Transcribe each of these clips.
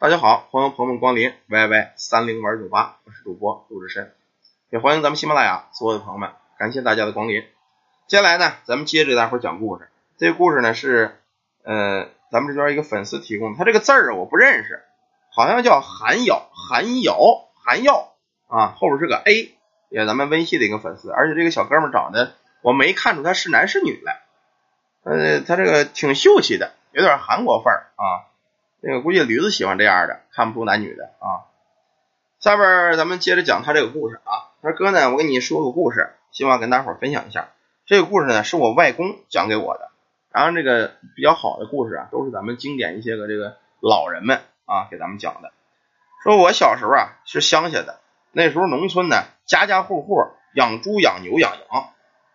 大家好，欢迎朋友们光临 YY 三零玩酒吧，我是主播陆志深，也欢迎咱们喜马拉雅所有的朋友们，感谢大家的光临。接下来呢，咱们接着给大伙讲故事。这个故事呢是呃咱们这边一个粉丝提供的，他这个字儿我不认识，好像叫韩瑶，韩瑶，韩耀啊，后边是个 A，也咱们微信的一个粉丝，而且这个小哥们长得我没看出他是男是女来，呃，他这个挺秀气的，有点韩国范儿啊。这个估计驴子喜欢这样的，看不出男女的啊。下边咱们接着讲他这个故事啊。他说哥呢，我给你说个故事，希望跟大伙分享一下。这个故事呢是我外公讲给我的，然后这个比较好的故事啊，都是咱们经典一些个这个老人们啊给咱们讲的。说我小时候啊是乡下的，那时候农村呢家家户户养猪养牛养羊，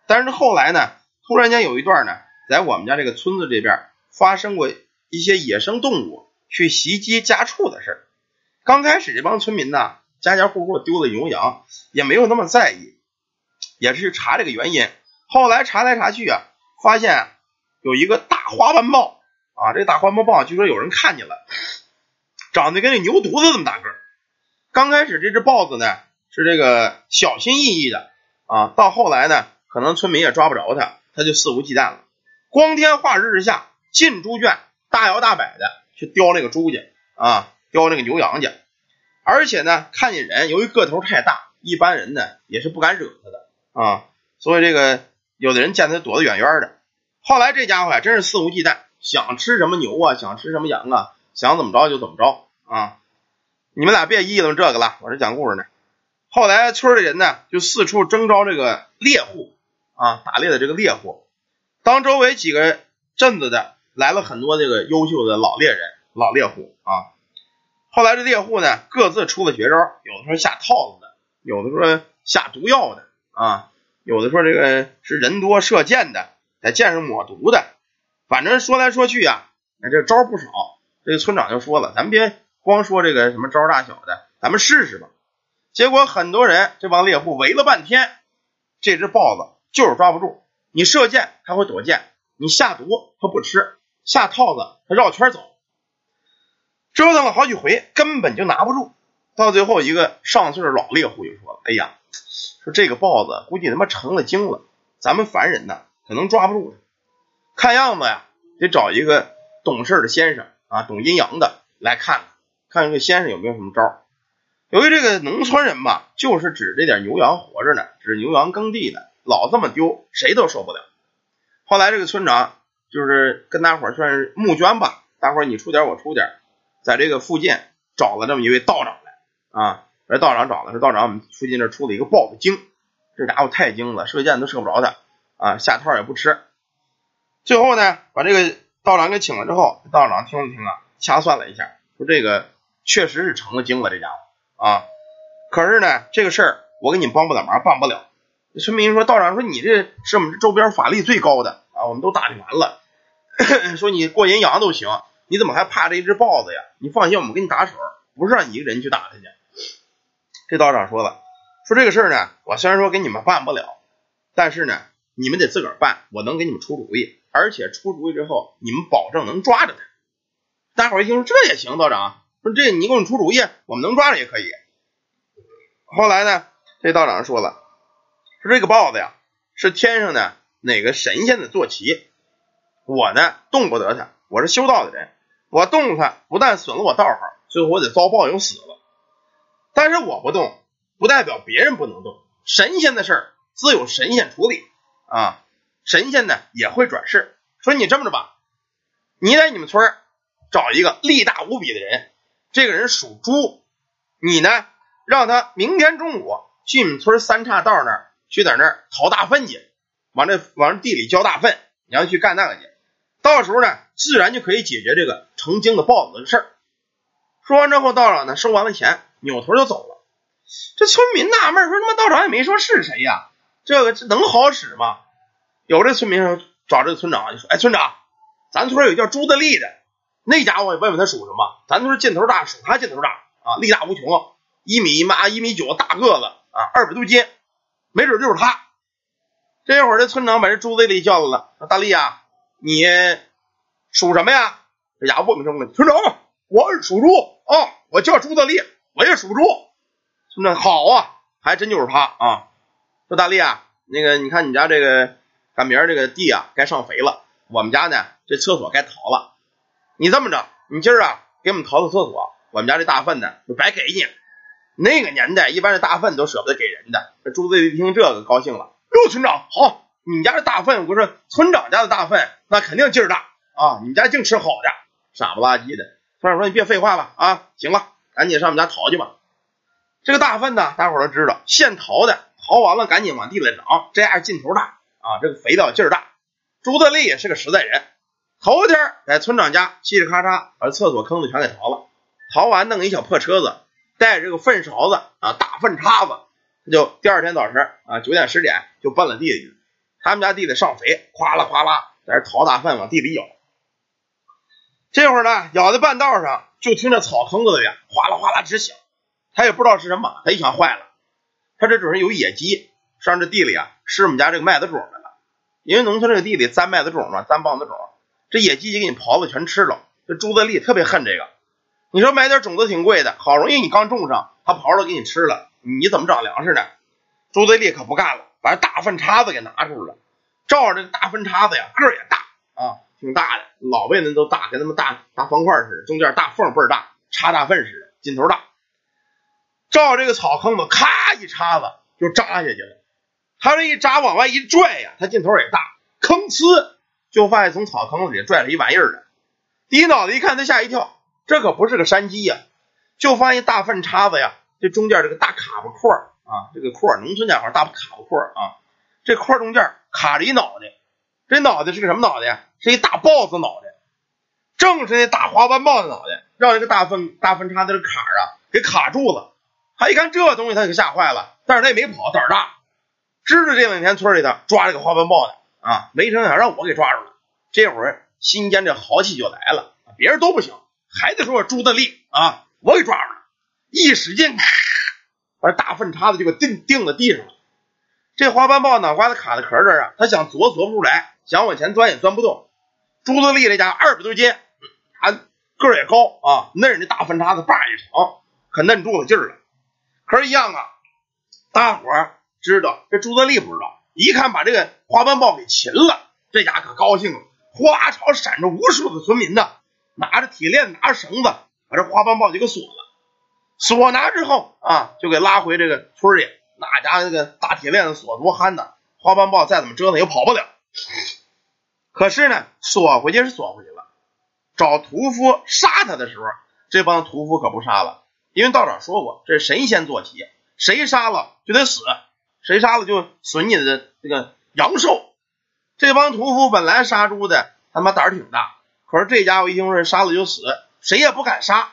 但是后来呢突然间有一段呢，在我们家这个村子这边发生过一些野生动物。去袭击家畜的事，刚开始这帮村民呢，家家户户丢了牛羊，也没有那么在意，也是查这个原因。后来查来查去啊，发现有一个大花斑豹啊，这大花斑豹据说有人看见了，长得跟那牛犊子这么大个。刚开始这只豹子呢是这个小心翼翼的啊，到后来呢，可能村民也抓不着它，它就肆无忌惮了。光天化日之下进猪圈，大摇大摆的。去叼那个猪去啊，叼那个牛羊去，而且呢，看见人，由于个头太大，一般人呢也是不敢惹他的啊，所以这个有的人见他躲得远远的。后来这家伙还真是肆无忌惮，想吃什么牛啊，想吃什么羊啊，想怎么着就怎么着啊。你们俩别议论这个了，我这讲故事呢。后来村里人呢就四处征召这个猎户啊，打猎的这个猎户，当周围几个镇子的。来了很多这个优秀的老猎人、老猎户啊。后来这猎户呢，各自出了绝招，有的说下套子的，有的说下毒药的啊，有的说这个是人多射箭的，在箭上抹毒的。反正说来说去啊，这招不少。这个村长就说了，咱们别光说这个什么招大小的，咱们试试吧。结果很多人这帮猎户围了半天，这只豹子就是抓不住。你射箭它会躲箭，你下毒它不吃。下套子，他绕圈走，折腾了好几回，根本就拿不住。到最后，一个上岁数老猎户就说了：“哎呀，说这个豹子估计他妈成了精了，咱们凡人呢可能抓不住它。看样子呀，得找一个懂事的先生啊，懂阴阳的来看看，看看这先生有没有什么招。由于这个农村人吧，就是指这点牛羊活着呢，指牛羊耕地的，老这么丢，谁都受不了。后来这个村长。就是跟大伙儿算是募捐吧，大伙儿你出点我出点，在这个附近找了这么一位道长来啊，这道长找的是道长，我们附近这出了一个豹子精，这家伙太精了，射箭都射不着他啊，下套也不吃。最后呢，把这个道长给请了之后，道长听了听啊，掐算了一下，说这个确实是成了精了，这家伙啊，可是呢，这个事儿我给你帮不了忙，办不了。村民说，道长说你这是我们这周边法力最高的啊，我们都打听完了。说你过阴阳都行，你怎么还怕这一只豹子呀？你放心，我们给你打手，不是让你一个人去打他去。这道长说了，说这个事儿呢，我虽然说给你们办不了，但是呢，你们得自个儿办，我能给你们出主意，而且出主意之后，你们保证能抓着他。大伙一听说这也行，道长说这你给我们出主意，我们能抓着也可以。后来呢，这道长说了，说这个豹子呀，是天上的哪个神仙的坐骑。我呢动不得他，我是修道的人，我动他不但损了我道行，最后我得遭报应死了。但是我不动，不代表别人不能动。神仙的事儿自有神仙处理啊，神仙呢也会转世。说你这么着吧，你在你们村找一个力大无比的人，这个人属猪，你呢让他明天中午去你们村三岔道那儿去，在那儿淘大粪去，往这往地里浇大粪，你要去干那个去。到时候呢，自然就可以解决这个成精的豹子的事儿。说完之后，道长呢收完了钱，扭头就走了。这村民纳闷说：“他妈道长也没说是谁呀？这个这能好使吗？”有这村民找这个村长就说：“哎，村长，咱村有叫朱德利的，那家伙问问他属什么？咱村劲头大，属他劲头大啊，力大无穷，一米妈一米九大个子啊，二百多斤，没准就是他。”这会儿这村长把这朱德利叫来了，说：“大力啊。”你属什么呀？这家伙问个什么？村长，我是属猪哦，我叫朱德利，我也属猪。村长好啊，还真就是他啊。说大力啊，那个你看你家这个赶明儿这个地啊该上肥了，我们家呢这厕所该淘了。你这么着，你今儿啊给我们淘个厕所，我们家这大粪呢就白给你。那个年代一般这大粪都舍不得给人的。这朱德利一听这个高兴了，哟，村长好，你家这大粪，我说村长家的大粪那肯定劲儿大啊，你们家净吃好的，傻不拉几的。村长说你别废话了啊，行了，赶紧上我们家淘去吧。这个大粪呢，大伙都知道，现淘的，淘完了赶紧往地里长，这样劲头大啊，这个肥料劲儿大。朱德利也是个实在人，头天在村长家嘁哩咔嚓把厕所坑子全给淘了，淘完弄一小破车子，带着这个粪勺子啊，大粪叉子，就第二天早晨啊九点十点就奔了地里去。他们家地里上肥，哗啦哗啦在这淘大粪往地里舀。这会儿呢，舀在半道上，就听着草坑子里哗啦哗啦直响。他也不知道是什么，他一想坏了，他这准是有野鸡上这地里啊，吃我们家这个麦子种来了。因为农村这个地里栽麦子种嘛，栽棒子种，这野鸡就给你刨子全吃了。这朱德利特别恨这个。你说买点种子挺贵的，好容易你刚种上，他刨了给你吃了，你怎么长粮食呢？朱德利可不干了，把这大粪叉子给拿出来了，照着这个大粪叉子呀，个儿也大啊，挺大的，老辈人都大，跟他们大大方块似的，中间大缝倍儿大，插大粪似的，劲头大。照这个草坑子，咔一叉子就扎下去了。他这一扎往外一拽呀，他劲头也大，吭呲就发现从草坑子里拽了一玩意儿来。低脑袋一看，他吓一跳，这可不是个山鸡呀，就发现大粪叉子呀，这中间这个大卡巴块啊，这个块农村讲话大卡巴块啊，这块中间卡着一脑袋，这脑袋是个什么脑袋呀？是一大豹子脑袋，正是那大花斑豹的脑袋，让这个大粪大粪叉子的坎儿啊给卡住了。他一看这东西，他给吓坏了，但是他也没跑，胆儿大，知道这两天村里头抓这个花斑豹的，啊，没成想让我给抓住了。这会儿心间这豪气就来了，别人都不行，还得说我朱德利啊，我给抓住了，一使劲，把这大粪叉子就给钉钉在地上了。这花斑豹脑瓜子卡在壳这儿啊，它想啄啄不出来，想往前钻也钻不动。朱德利这家二百多斤，啊个儿也高啊，嫩的大粪叉子把也长，可嫩住了劲儿了。可是，一样啊！大伙儿知道，这朱德利不知道。一看把这个花斑豹给擒了，这家可高兴了，花朝闪着无数的村民呢，拿着铁链，拿着绳子，把这花斑豹就给锁了。锁拿之后啊，就给拉回这个村里。那家这个大铁链子锁多憨呐，花斑豹再怎么折腾也跑不了。可是呢，锁回去是锁回去了，找屠夫杀他的时候，这帮屠夫可不杀了。因为道长说过，这是神仙坐骑，谁杀了就得死，谁杀了就损你的这个阳寿。这帮屠夫本来杀猪的他妈胆儿挺大，可是这家伙一听说杀了就死，谁也不敢杀。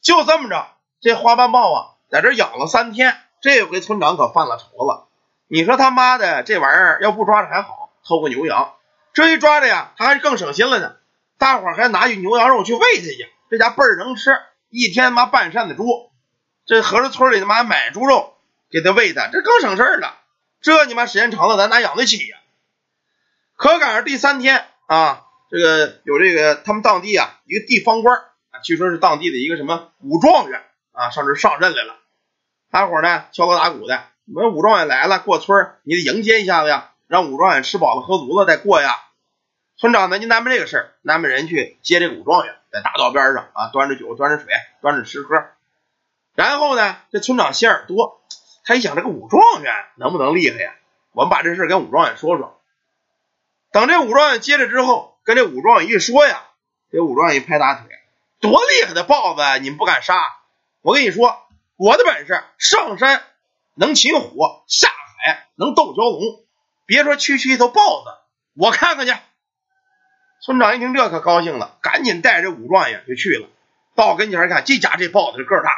就这么着，这花斑豹啊，在这养了三天，这回村长可犯了愁了。你说他妈的这玩意儿要不抓着还好，偷个牛羊，这一抓着呀，他还更省心了呢。大伙儿还拿起牛羊肉去喂他去，这家倍儿能吃。一天妈半扇的猪，这合着村里他妈买猪肉给他喂的，这更省事了。这你妈时间长了，咱哪养得起呀？可赶上第三天啊，这个有这个他们当地啊一个地方官，据说是当地的一个什么武状元啊，上这上任来了。大伙呢敲锣打鼓的，我们武状元来了，过村你得迎接一下子呀，让武状元吃饱了喝足了再过呀。村长呢就安排这个事儿，安排人去接这武状元。在大道边上啊，端着酒，端着水，端着吃喝。然后呢，这村长心眼多，他一想，这个武状元能不能厉害呀？我们把这事跟武状元说说。等这武状元接着之后，跟这武状元一说呀，这武状元一拍大腿，多厉害的豹子，你们不敢杀？我跟你说，我的本事，上山能擒虎，下海能斗蛟龙。别说区区一头豹子，我看看去。村长一听这可高兴了，赶紧带着武状元就去了。到跟前一看，这家这豹子个大。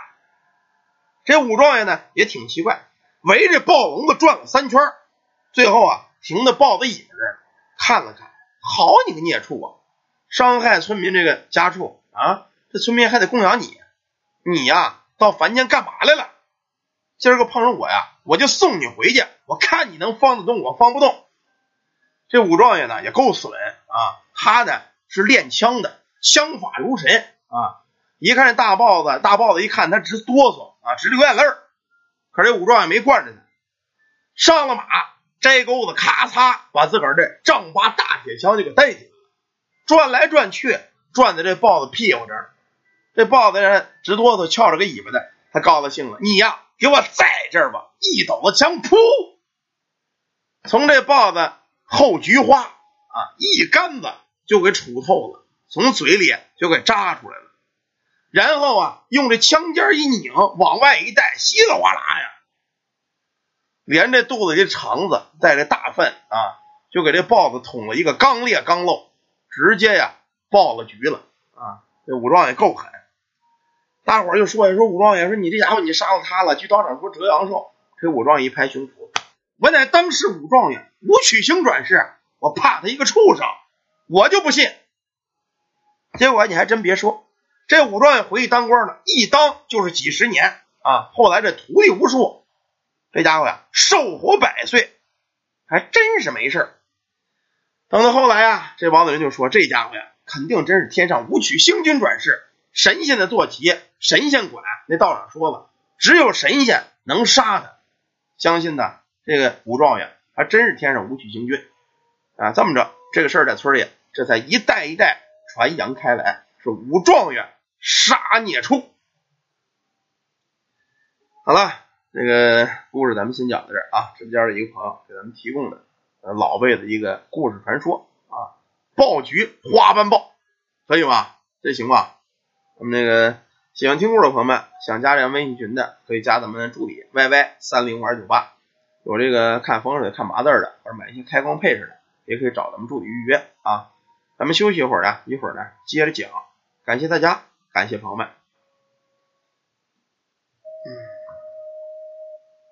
这武状元呢也挺奇怪，围着豹笼子转了三圈，最后啊停在豹子尾巴这儿看了看。好你个孽畜啊，伤害村民这个家畜啊，这村民还得供养你，你呀到凡间干嘛来了？今儿个碰上我呀，我就送你回去，我看你能放得动，我放不动。这武状元呢也够损啊。他呢是练枪的，枪法如神啊！一看这大豹子，大豹子一看他直哆嗦啊，直流眼泪儿。可这武状元没惯着他，上了马，摘钩子，咔嚓把自个儿这丈八大铁枪就给带起来了，转来转去，转在这豹子屁股这儿。这豹子直哆嗦，翘着个尾巴的，他高了兴了，你呀，给我在这儿吧！一抖子枪，噗，从这豹子后菊花啊一杆子就给杵透了，从嘴里就给扎出来了。然后啊，用这枪尖一拧，往外一带，稀里哗啦呀，连这肚子里肠子带这大粪啊，就给这豹子捅了一个刚裂刚漏，直接呀爆了局了啊！这武状元够狠。大伙儿就说呀，说武状元说你这家伙你杀了他了，据道场说折阳寿。这武状元一拍胸脯，我乃当时武状元，武曲星转世，我怕他一个畜生，我就不信。结果你还真别说，这武状元回去当官了，一当就是几十年啊。后来这徒弟无数，这家伙呀寿活百岁，还真是没事儿等到后来啊，这王子仁就说这家伙呀，肯定真是天上武曲星君转世。神仙的坐骑，神仙管。那道长说了，只有神仙能杀他。相信呢，这个武状元还真是天上武曲星君啊！这么着，这个事儿在村里这才一代一代传扬开来，是武状元杀孽畜。好了，这个故事咱们先讲到这儿啊。直播间的一个朋友给咱们提供的老辈的一个故事传说啊，爆菊花斑豹，可以吗？这行吧？我们那个喜欢听故事的朋友们，想加咱微信群的，可以加咱们的助理 yy 三零五二九八。有这个看风水、看八字的，或者买一些开光配饰的，也可以找咱们助理预约啊。咱们休息一会儿呢，一会儿呢接着讲。感谢大家，感谢朋友们。